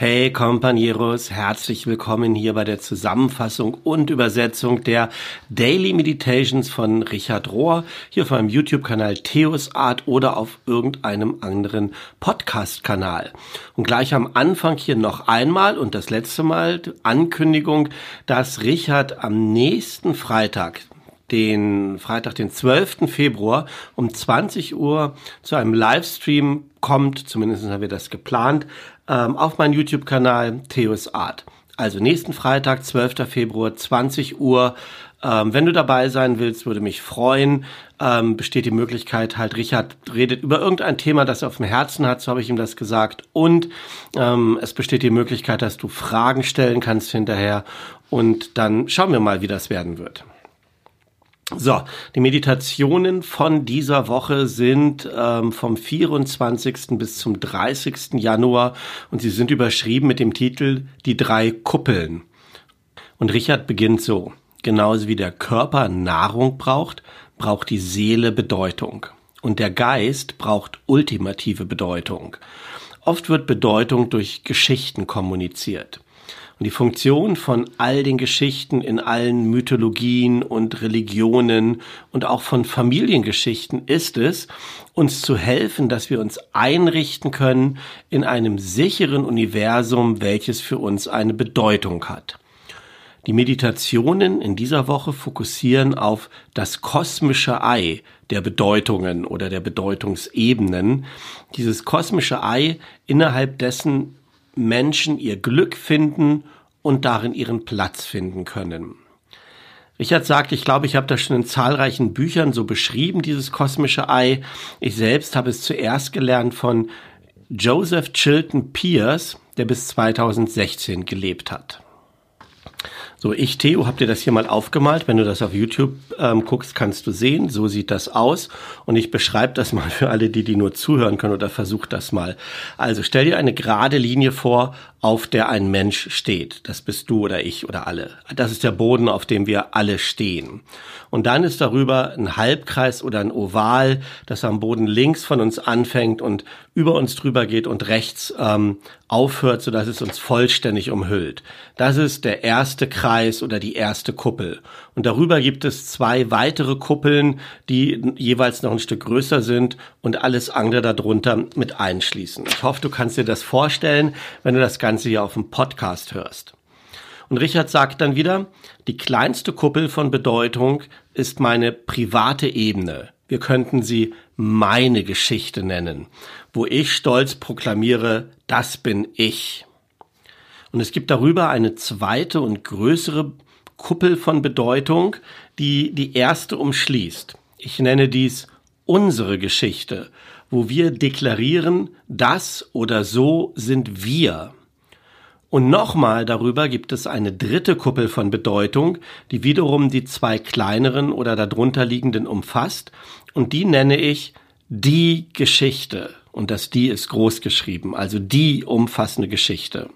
Hey Companeros, herzlich willkommen hier bei der Zusammenfassung und Übersetzung der Daily Meditations von Richard Rohr, hier auf meinem YouTube-Kanal Theos Art oder auf irgendeinem anderen Podcast-Kanal. Und gleich am Anfang hier noch einmal und das letzte Mal Ankündigung, dass Richard am nächsten Freitag, den Freitag, den 12. Februar um 20 Uhr zu einem Livestream kommt, zumindest haben wir das geplant, ähm, auf meinen YouTube-Kanal Theos Art. Also nächsten Freitag, 12. Februar, 20 Uhr. Ähm, wenn du dabei sein willst, würde mich freuen. Ähm, besteht die Möglichkeit, halt Richard redet über irgendein Thema, das er auf dem Herzen hat, so habe ich ihm das gesagt. Und ähm, es besteht die Möglichkeit, dass du Fragen stellen kannst hinterher. Und dann schauen wir mal, wie das werden wird. So, die Meditationen von dieser Woche sind ähm, vom 24. bis zum 30. Januar und sie sind überschrieben mit dem Titel Die drei Kuppeln. Und Richard beginnt so. Genauso wie der Körper Nahrung braucht, braucht die Seele Bedeutung. Und der Geist braucht ultimative Bedeutung. Oft wird Bedeutung durch Geschichten kommuniziert. Und die Funktion von all den Geschichten in allen Mythologien und Religionen und auch von Familiengeschichten ist es, uns zu helfen, dass wir uns einrichten können in einem sicheren Universum, welches für uns eine Bedeutung hat. Die Meditationen in dieser Woche fokussieren auf das kosmische Ei der Bedeutungen oder der Bedeutungsebenen. Dieses kosmische Ei, innerhalb dessen Menschen ihr Glück finden und darin ihren Platz finden können. Richard sagt, ich glaube, ich habe das schon in zahlreichen Büchern so beschrieben, dieses kosmische Ei. Ich selbst habe es zuerst gelernt von Joseph Chilton Pierce, der bis 2016 gelebt hat. So, ich, Theo, hab dir das hier mal aufgemalt. Wenn du das auf YouTube ähm, guckst, kannst du sehen. So sieht das aus. Und ich beschreibe das mal für alle, die, die nur zuhören können oder versuch das mal. Also stell dir eine gerade Linie vor, auf der ein Mensch steht. Das bist du oder ich oder alle. Das ist der Boden, auf dem wir alle stehen. Und dann ist darüber ein Halbkreis oder ein Oval, das am Boden links von uns anfängt und über uns drüber geht und rechts ähm, aufhört, sodass es uns vollständig umhüllt. Das ist der erste Kreis oder die erste Kuppel. Und darüber gibt es zwei weitere Kuppeln, die jeweils noch ein Stück größer sind und alles andere darunter mit einschließen. Ich hoffe, du kannst dir das vorstellen, wenn du das Ganze hier auf dem Podcast hörst. Und Richard sagt dann wieder, die kleinste Kuppel von Bedeutung ist meine private Ebene. Wir könnten sie meine Geschichte nennen, wo ich stolz proklamiere, das bin ich. Und es gibt darüber eine zweite und größere Kuppel von Bedeutung, die die erste umschließt. Ich nenne dies unsere Geschichte, wo wir deklarieren, das oder so sind wir. Und nochmal darüber gibt es eine dritte Kuppel von Bedeutung, die wiederum die zwei kleineren oder darunter liegenden umfasst. Und die nenne ich die Geschichte. Und das die ist groß geschrieben, also die umfassende Geschichte.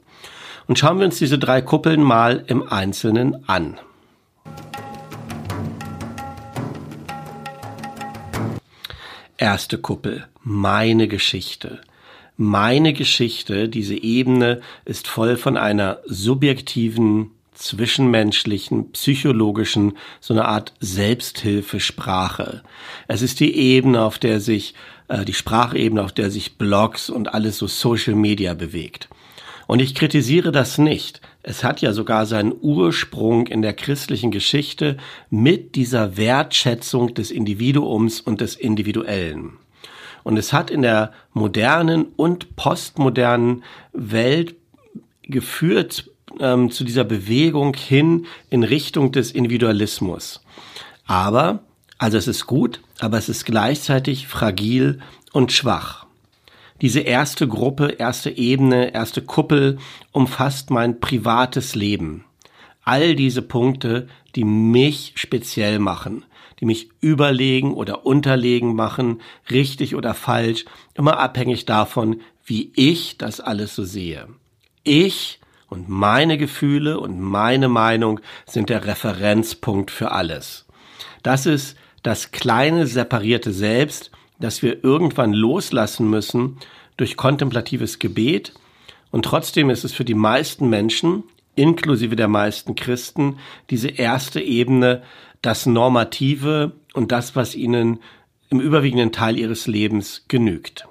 Und schauen wir uns diese drei Kuppeln mal im Einzelnen an. Erste Kuppel, meine Geschichte meine Geschichte, diese Ebene ist voll von einer subjektiven, zwischenmenschlichen, psychologischen, so eine Art Selbsthilfesprache. Es ist die Ebene, auf der sich, äh, die Sprachebene, auf der sich Blogs und alles so Social Media bewegt. Und ich kritisiere das nicht. Es hat ja sogar seinen Ursprung in der christlichen Geschichte mit dieser Wertschätzung des Individuums und des Individuellen. Und es hat in der modernen und postmodernen Welt geführt ähm, zu dieser Bewegung hin in Richtung des Individualismus. Aber, also es ist gut, aber es ist gleichzeitig fragil und schwach. Diese erste Gruppe, erste Ebene, erste Kuppel umfasst mein privates Leben. All diese Punkte, die mich speziell machen, die mich überlegen oder unterlegen machen, richtig oder falsch, immer abhängig davon, wie ich das alles so sehe. Ich und meine Gefühle und meine Meinung sind der Referenzpunkt für alles. Das ist das kleine separierte Selbst, das wir irgendwann loslassen müssen durch kontemplatives Gebet Und trotzdem ist es für die meisten Menschen, inklusive der meisten Christen, diese erste Ebene, das Normative und das, was ihnen im überwiegenden Teil ihres Lebens genügt.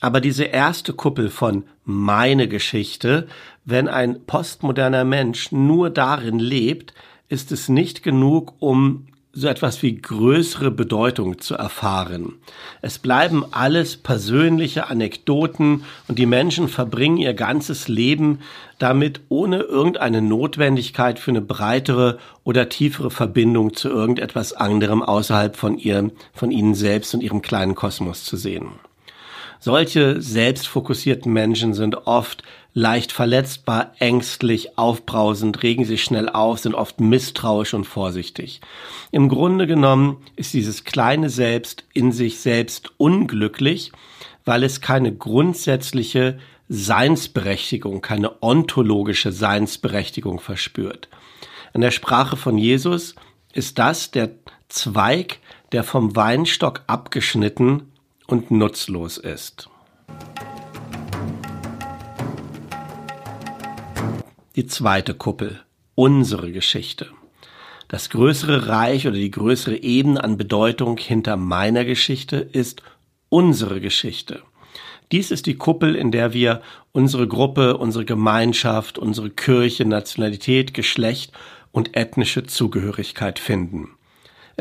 Aber diese erste Kuppel von meine Geschichte, wenn ein postmoderner Mensch nur darin lebt, ist es nicht genug, um so etwas wie größere Bedeutung zu erfahren. Es bleiben alles persönliche Anekdoten und die Menschen verbringen ihr ganzes Leben damit, ohne irgendeine Notwendigkeit für eine breitere oder tiefere Verbindung zu irgendetwas anderem außerhalb von ihr, von ihnen selbst und ihrem kleinen Kosmos zu sehen. Solche selbstfokussierten Menschen sind oft leicht verletzbar, ängstlich, aufbrausend, regen sich schnell auf, sind oft misstrauisch und vorsichtig. Im Grunde genommen ist dieses kleine Selbst in sich selbst unglücklich, weil es keine grundsätzliche Seinsberechtigung, keine ontologische Seinsberechtigung verspürt. In der Sprache von Jesus ist das der Zweig, der vom Weinstock abgeschnitten und nutzlos ist. Die zweite Kuppel, unsere Geschichte. Das größere Reich oder die größere Ebene an Bedeutung hinter meiner Geschichte ist unsere Geschichte. Dies ist die Kuppel, in der wir unsere Gruppe, unsere Gemeinschaft, unsere Kirche, Nationalität, Geschlecht und ethnische Zugehörigkeit finden.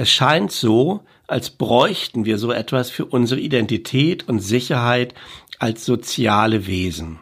Es scheint so, als bräuchten wir so etwas für unsere Identität und Sicherheit als soziale Wesen.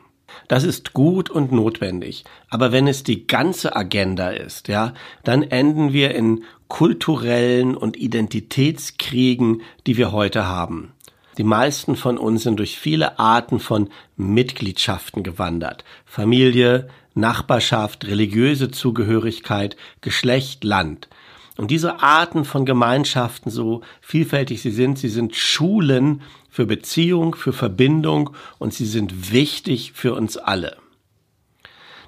Das ist gut und notwendig. Aber wenn es die ganze Agenda ist, ja, dann enden wir in kulturellen und Identitätskriegen, die wir heute haben. Die meisten von uns sind durch viele Arten von Mitgliedschaften gewandert. Familie, Nachbarschaft, religiöse Zugehörigkeit, Geschlecht, Land. Und diese Arten von Gemeinschaften, so vielfältig sie sind, sie sind Schulen für Beziehung, für Verbindung und sie sind wichtig für uns alle.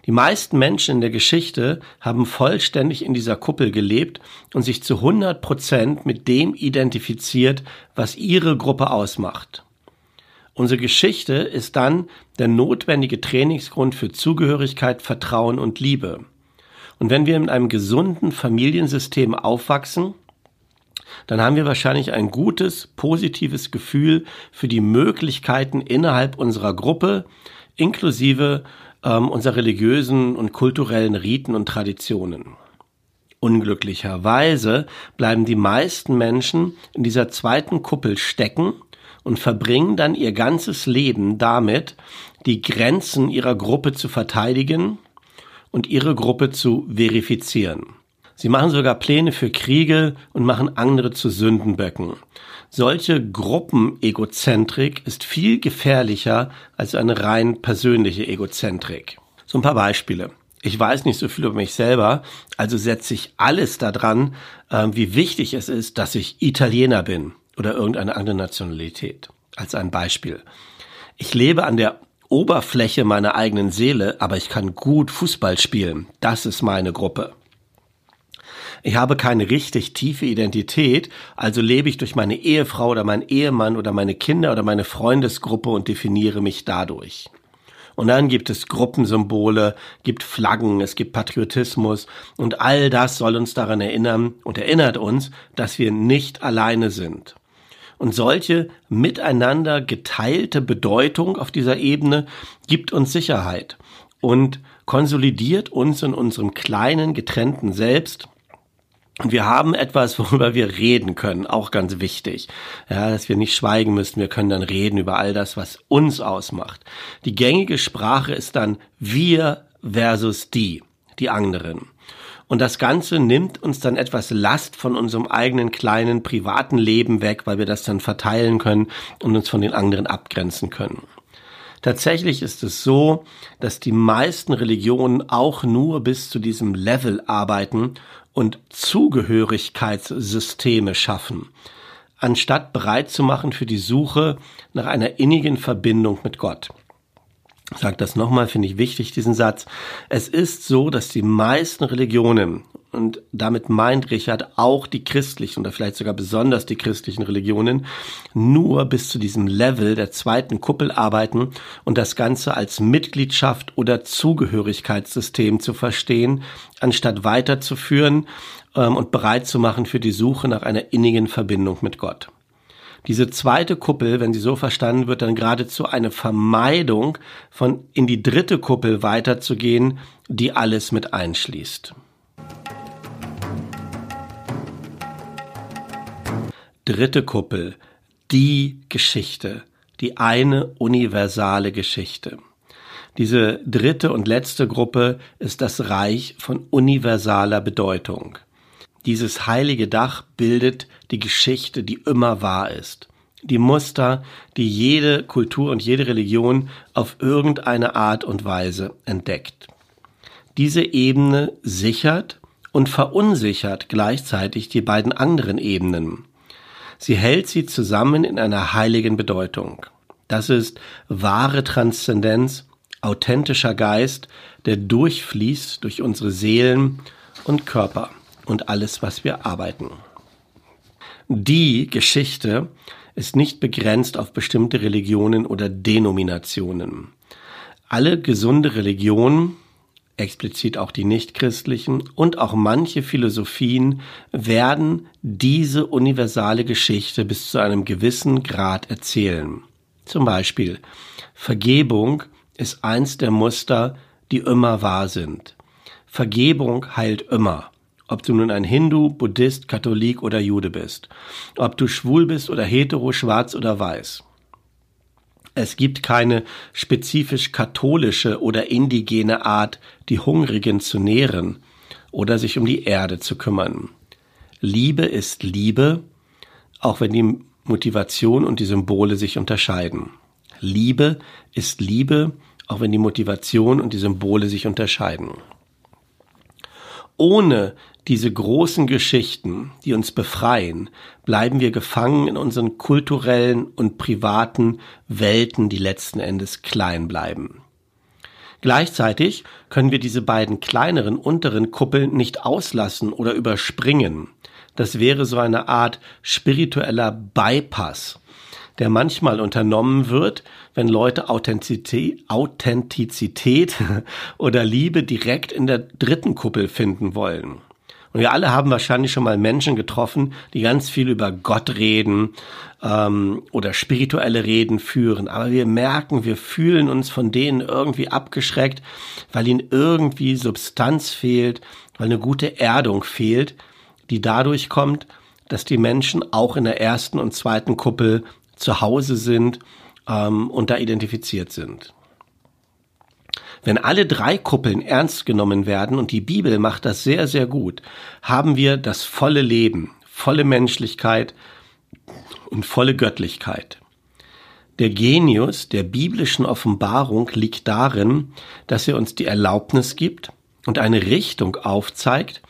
Die meisten Menschen in der Geschichte haben vollständig in dieser Kuppel gelebt und sich zu 100 Prozent mit dem identifiziert, was ihre Gruppe ausmacht. Unsere Geschichte ist dann der notwendige Trainingsgrund für Zugehörigkeit, Vertrauen und Liebe. Und wenn wir mit einem gesunden Familiensystem aufwachsen, dann haben wir wahrscheinlich ein gutes, positives Gefühl für die Möglichkeiten innerhalb unserer Gruppe, inklusive ähm, unserer religiösen und kulturellen Riten und Traditionen. Unglücklicherweise bleiben die meisten Menschen in dieser zweiten Kuppel stecken und verbringen dann ihr ganzes Leben damit, die Grenzen ihrer Gruppe zu verteidigen und ihre Gruppe zu verifizieren. Sie machen sogar Pläne für Kriege und machen andere zu Sündenböcken. Solche Gruppenegozentrik ist viel gefährlicher als eine rein persönliche Egozentrik. So ein paar Beispiele. Ich weiß nicht so viel über mich selber, also setze ich alles daran, äh, wie wichtig es ist, dass ich Italiener bin oder irgendeine andere Nationalität. Als ein Beispiel. Ich lebe an der Oberfläche meiner eigenen Seele, aber ich kann gut Fußball spielen. Das ist meine Gruppe. Ich habe keine richtig tiefe Identität, also lebe ich durch meine Ehefrau oder meinen Ehemann oder meine Kinder oder meine Freundesgruppe und definiere mich dadurch. Und dann gibt es Gruppensymbole, gibt Flaggen, es gibt Patriotismus und all das soll uns daran erinnern und erinnert uns, dass wir nicht alleine sind. Und solche miteinander geteilte Bedeutung auf dieser Ebene gibt uns Sicherheit und konsolidiert uns in unserem kleinen, getrennten Selbst. Und wir haben etwas, worüber wir reden können, auch ganz wichtig. Ja, dass wir nicht schweigen müssen, wir können dann reden über all das, was uns ausmacht. Die gängige Sprache ist dann wir versus die, die anderen. Und das Ganze nimmt uns dann etwas Last von unserem eigenen kleinen privaten Leben weg, weil wir das dann verteilen können und uns von den anderen abgrenzen können. Tatsächlich ist es so, dass die meisten Religionen auch nur bis zu diesem Level arbeiten und Zugehörigkeitssysteme schaffen, anstatt bereit zu machen für die Suche nach einer innigen Verbindung mit Gott. Sage das nochmal, finde ich wichtig, diesen Satz. Es ist so, dass die meisten Religionen, und damit meint Richard auch die christlichen oder vielleicht sogar besonders die christlichen Religionen, nur bis zu diesem Level der zweiten Kuppel arbeiten und das Ganze als Mitgliedschaft oder Zugehörigkeitssystem zu verstehen, anstatt weiterzuführen ähm, und bereit zu machen für die Suche nach einer innigen Verbindung mit Gott. Diese zweite Kuppel, wenn sie so verstanden wird, dann geradezu eine Vermeidung von in die dritte Kuppel weiterzugehen, die alles mit einschließt. Dritte Kuppel, die Geschichte, die eine universale Geschichte. Diese dritte und letzte Gruppe ist das Reich von universaler Bedeutung. Dieses heilige Dach bildet die Geschichte, die immer wahr ist. Die Muster, die jede Kultur und jede Religion auf irgendeine Art und Weise entdeckt. Diese Ebene sichert und verunsichert gleichzeitig die beiden anderen Ebenen. Sie hält sie zusammen in einer heiligen Bedeutung. Das ist wahre Transzendenz, authentischer Geist, der durchfließt durch unsere Seelen und Körper und alles, was wir arbeiten. Die Geschichte ist nicht begrenzt auf bestimmte Religionen oder Denominationen. Alle gesunde Religionen, explizit auch die nichtchristlichen und auch manche Philosophien werden diese universale Geschichte bis zu einem gewissen Grad erzählen. Zum Beispiel Vergebung ist eins der Muster, die immer wahr sind. Vergebung heilt immer ob du nun ein Hindu, Buddhist, Katholik oder Jude bist, ob du schwul bist oder hetero, schwarz oder weiß. Es gibt keine spezifisch katholische oder indigene Art, die Hungrigen zu nähren oder sich um die Erde zu kümmern. Liebe ist Liebe, auch wenn die Motivation und die Symbole sich unterscheiden. Liebe ist Liebe, auch wenn die Motivation und die Symbole sich unterscheiden. Ohne diese großen Geschichten, die uns befreien, bleiben wir gefangen in unseren kulturellen und privaten Welten, die letzten Endes klein bleiben. Gleichzeitig können wir diese beiden kleineren unteren Kuppeln nicht auslassen oder überspringen. Das wäre so eine Art spiritueller Bypass, der manchmal unternommen wird, wenn Leute Authentizität, Authentizität oder Liebe direkt in der dritten Kuppel finden wollen. Und wir alle haben wahrscheinlich schon mal Menschen getroffen, die ganz viel über Gott reden ähm, oder spirituelle Reden führen. Aber wir merken, wir fühlen uns von denen irgendwie abgeschreckt, weil ihnen irgendwie Substanz fehlt, weil eine gute Erdung fehlt, die dadurch kommt, dass die Menschen auch in der ersten und zweiten Kuppel zu Hause sind ähm, und da identifiziert sind. Wenn alle drei Kuppeln ernst genommen werden, und die Bibel macht das sehr, sehr gut, haben wir das volle Leben, volle Menschlichkeit und volle Göttlichkeit. Der Genius der biblischen Offenbarung liegt darin, dass er uns die Erlaubnis gibt und eine Richtung aufzeigt,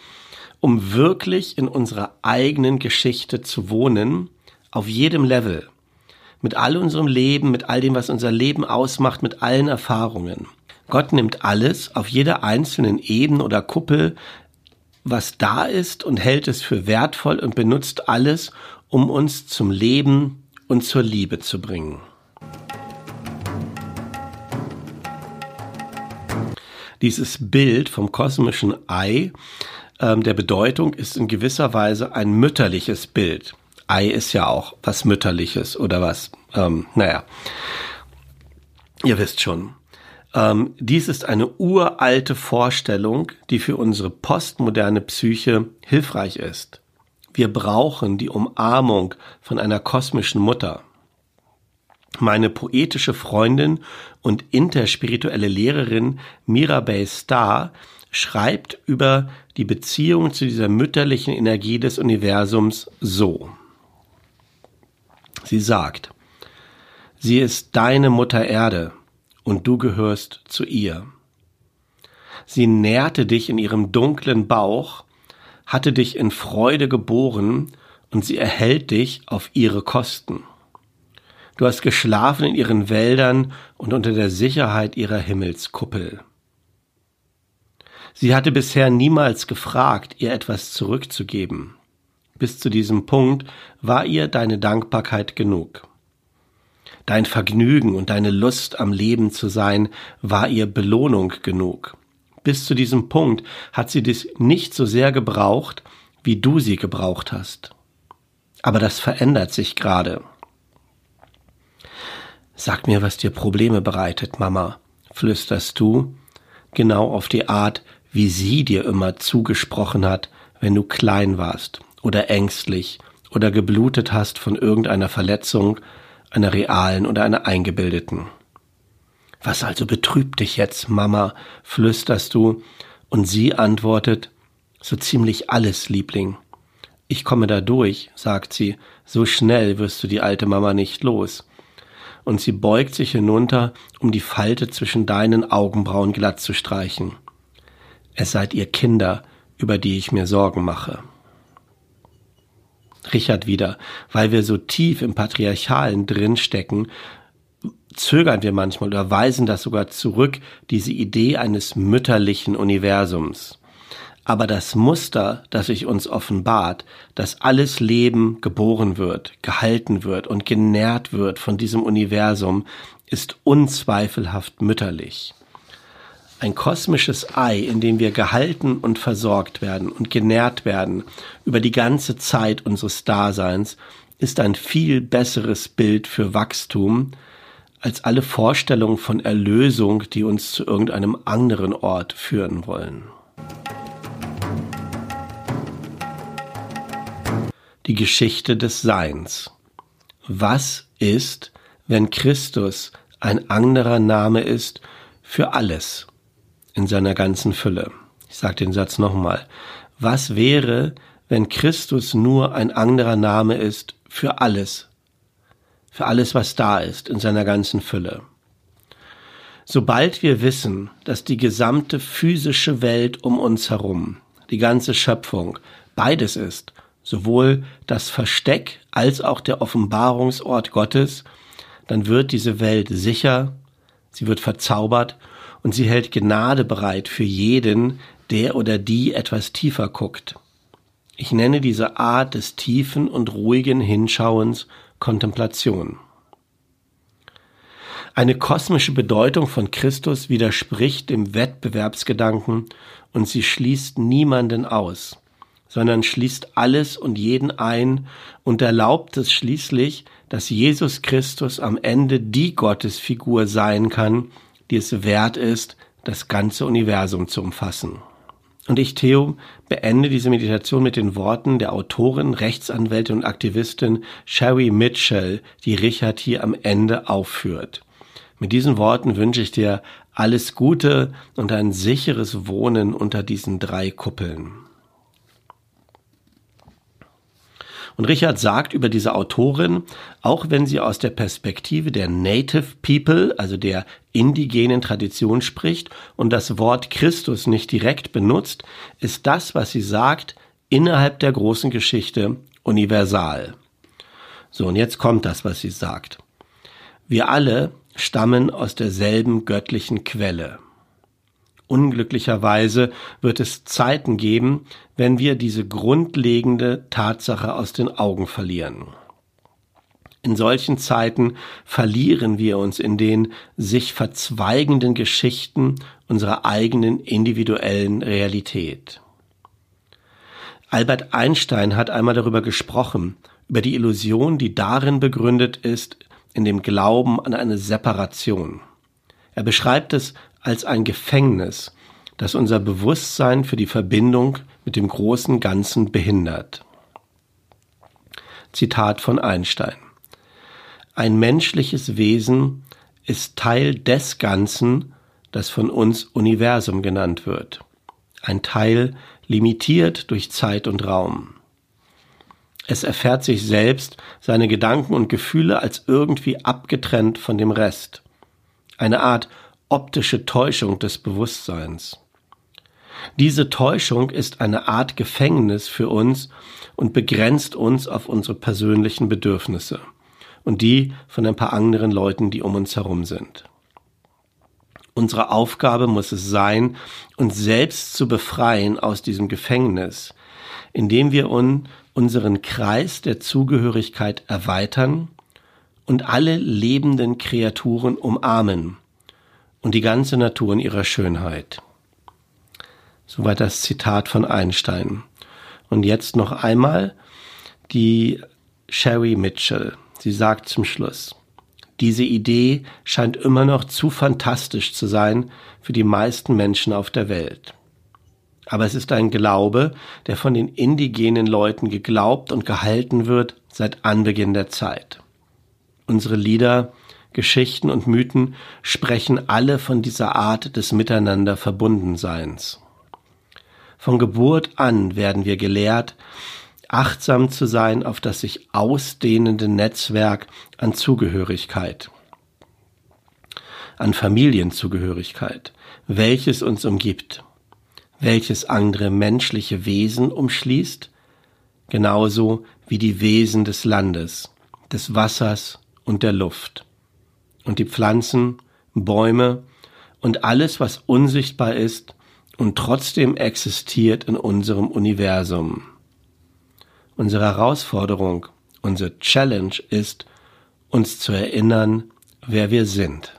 um wirklich in unserer eigenen Geschichte zu wohnen, auf jedem Level, mit all unserem Leben, mit all dem, was unser Leben ausmacht, mit allen Erfahrungen. Gott nimmt alles auf jeder einzelnen Ebene oder Kuppel, was da ist und hält es für wertvoll und benutzt alles, um uns zum Leben und zur Liebe zu bringen. Dieses Bild vom kosmischen Ei ähm, der Bedeutung ist in gewisser Weise ein mütterliches Bild. Ei ist ja auch was Mütterliches oder was, ähm, naja, ihr wisst schon. Ähm, dies ist eine uralte Vorstellung, die für unsere postmoderne Psyche hilfreich ist. Wir brauchen die Umarmung von einer kosmischen Mutter. Meine poetische Freundin und interspirituelle Lehrerin Mirabel Starr schreibt über die Beziehung zu dieser mütterlichen Energie des Universums so. Sie sagt, sie ist deine Mutter Erde, und du gehörst zu ihr. Sie nährte dich in ihrem dunklen Bauch, hatte dich in Freude geboren und sie erhält dich auf ihre Kosten. Du hast geschlafen in ihren Wäldern und unter der Sicherheit ihrer Himmelskuppel. Sie hatte bisher niemals gefragt, ihr etwas zurückzugeben. Bis zu diesem Punkt war ihr deine Dankbarkeit genug. Dein Vergnügen und deine Lust am Leben zu sein war ihr Belohnung genug. Bis zu diesem Punkt hat sie dich nicht so sehr gebraucht, wie du sie gebraucht hast. Aber das verändert sich gerade. Sag mir, was dir Probleme bereitet, Mama, flüsterst du, genau auf die Art, wie sie dir immer zugesprochen hat, wenn du klein warst oder ängstlich oder geblutet hast von irgendeiner Verletzung, einer realen oder einer eingebildeten. Was also betrübt dich jetzt, Mama? flüsterst du, und sie antwortet, so ziemlich alles, Liebling. Ich komme da durch, sagt sie, so schnell wirst du die alte Mama nicht los. Und sie beugt sich hinunter, um die Falte zwischen deinen Augenbrauen glatt zu streichen. Es seid ihr Kinder, über die ich mir Sorgen mache. Richard wieder, weil wir so tief im Patriarchalen drinstecken, zögern wir manchmal oder weisen das sogar zurück, diese Idee eines mütterlichen Universums. Aber das Muster, das sich uns offenbart, dass alles Leben geboren wird, gehalten wird und genährt wird von diesem Universum, ist unzweifelhaft mütterlich. Ein kosmisches Ei, in dem wir gehalten und versorgt werden und genährt werden über die ganze Zeit unseres Daseins, ist ein viel besseres Bild für Wachstum, als alle Vorstellungen von Erlösung, die uns zu irgendeinem anderen Ort führen wollen. Die Geschichte des Seins. Was ist, wenn Christus ein anderer Name ist für alles in seiner ganzen Fülle? Ich sage den Satz nochmal. Was wäre, wenn Christus nur ein anderer Name ist für alles für alles, was da ist, in seiner ganzen Fülle. Sobald wir wissen, dass die gesamte physische Welt um uns herum, die ganze Schöpfung, beides ist, sowohl das Versteck als auch der Offenbarungsort Gottes, dann wird diese Welt sicher, sie wird verzaubert und sie hält Gnade bereit für jeden, der oder die etwas tiefer guckt. Ich nenne diese Art des tiefen und ruhigen Hinschauens Kontemplation. Eine kosmische Bedeutung von Christus widerspricht dem Wettbewerbsgedanken und sie schließt niemanden aus, sondern schließt alles und jeden ein und erlaubt es schließlich, dass Jesus Christus am Ende die Gottesfigur sein kann, die es wert ist, das ganze Universum zu umfassen. Und ich, Theo, beende diese Meditation mit den Worten der Autorin, Rechtsanwältin und Aktivistin Sherry Mitchell, die Richard hier am Ende aufführt. Mit diesen Worten wünsche ich dir alles Gute und ein sicheres Wohnen unter diesen drei Kuppeln. Und Richard sagt über diese Autorin, auch wenn sie aus der Perspektive der Native People, also der indigenen Tradition spricht und das Wort Christus nicht direkt benutzt, ist das, was sie sagt, innerhalb der großen Geschichte universal. So, und jetzt kommt das, was sie sagt. Wir alle stammen aus derselben göttlichen Quelle. Unglücklicherweise wird es Zeiten geben, wenn wir diese grundlegende Tatsache aus den Augen verlieren. In solchen Zeiten verlieren wir uns in den sich verzweigenden Geschichten unserer eigenen individuellen Realität. Albert Einstein hat einmal darüber gesprochen, über die Illusion, die darin begründet ist, in dem Glauben an eine Separation. Er beschreibt es als ein Gefängnis, das unser Bewusstsein für die Verbindung mit dem großen Ganzen behindert. Zitat von Einstein. Ein menschliches Wesen ist Teil des Ganzen, das von uns Universum genannt wird. Ein Teil limitiert durch Zeit und Raum. Es erfährt sich selbst, seine Gedanken und Gefühle als irgendwie abgetrennt von dem Rest. Eine Art optische Täuschung des Bewusstseins. Diese Täuschung ist eine Art Gefängnis für uns und begrenzt uns auf unsere persönlichen Bedürfnisse und die von ein paar anderen Leuten, die um uns herum sind. Unsere Aufgabe muss es sein, uns selbst zu befreien aus diesem Gefängnis, indem wir un unseren Kreis der Zugehörigkeit erweitern und alle lebenden Kreaturen umarmen und die ganze Natur in ihrer Schönheit. Soweit das Zitat von Einstein. Und jetzt noch einmal die Sherry Mitchell. Sie sagt zum Schluss, diese Idee scheint immer noch zu fantastisch zu sein für die meisten Menschen auf der Welt. Aber es ist ein Glaube, der von den indigenen Leuten geglaubt und gehalten wird seit Anbeginn der Zeit. Unsere Lieder, Geschichten und Mythen sprechen alle von dieser Art des Miteinander Verbundenseins. Von Geburt an werden wir gelehrt, achtsam zu sein auf das sich ausdehnende Netzwerk an Zugehörigkeit, an Familienzugehörigkeit, welches uns umgibt, welches andere menschliche Wesen umschließt, genauso wie die Wesen des Landes, des Wassers und der Luft. Und die Pflanzen, Bäume und alles, was unsichtbar ist und trotzdem existiert in unserem Universum. Unsere Herausforderung, unsere Challenge ist, uns zu erinnern, wer wir sind.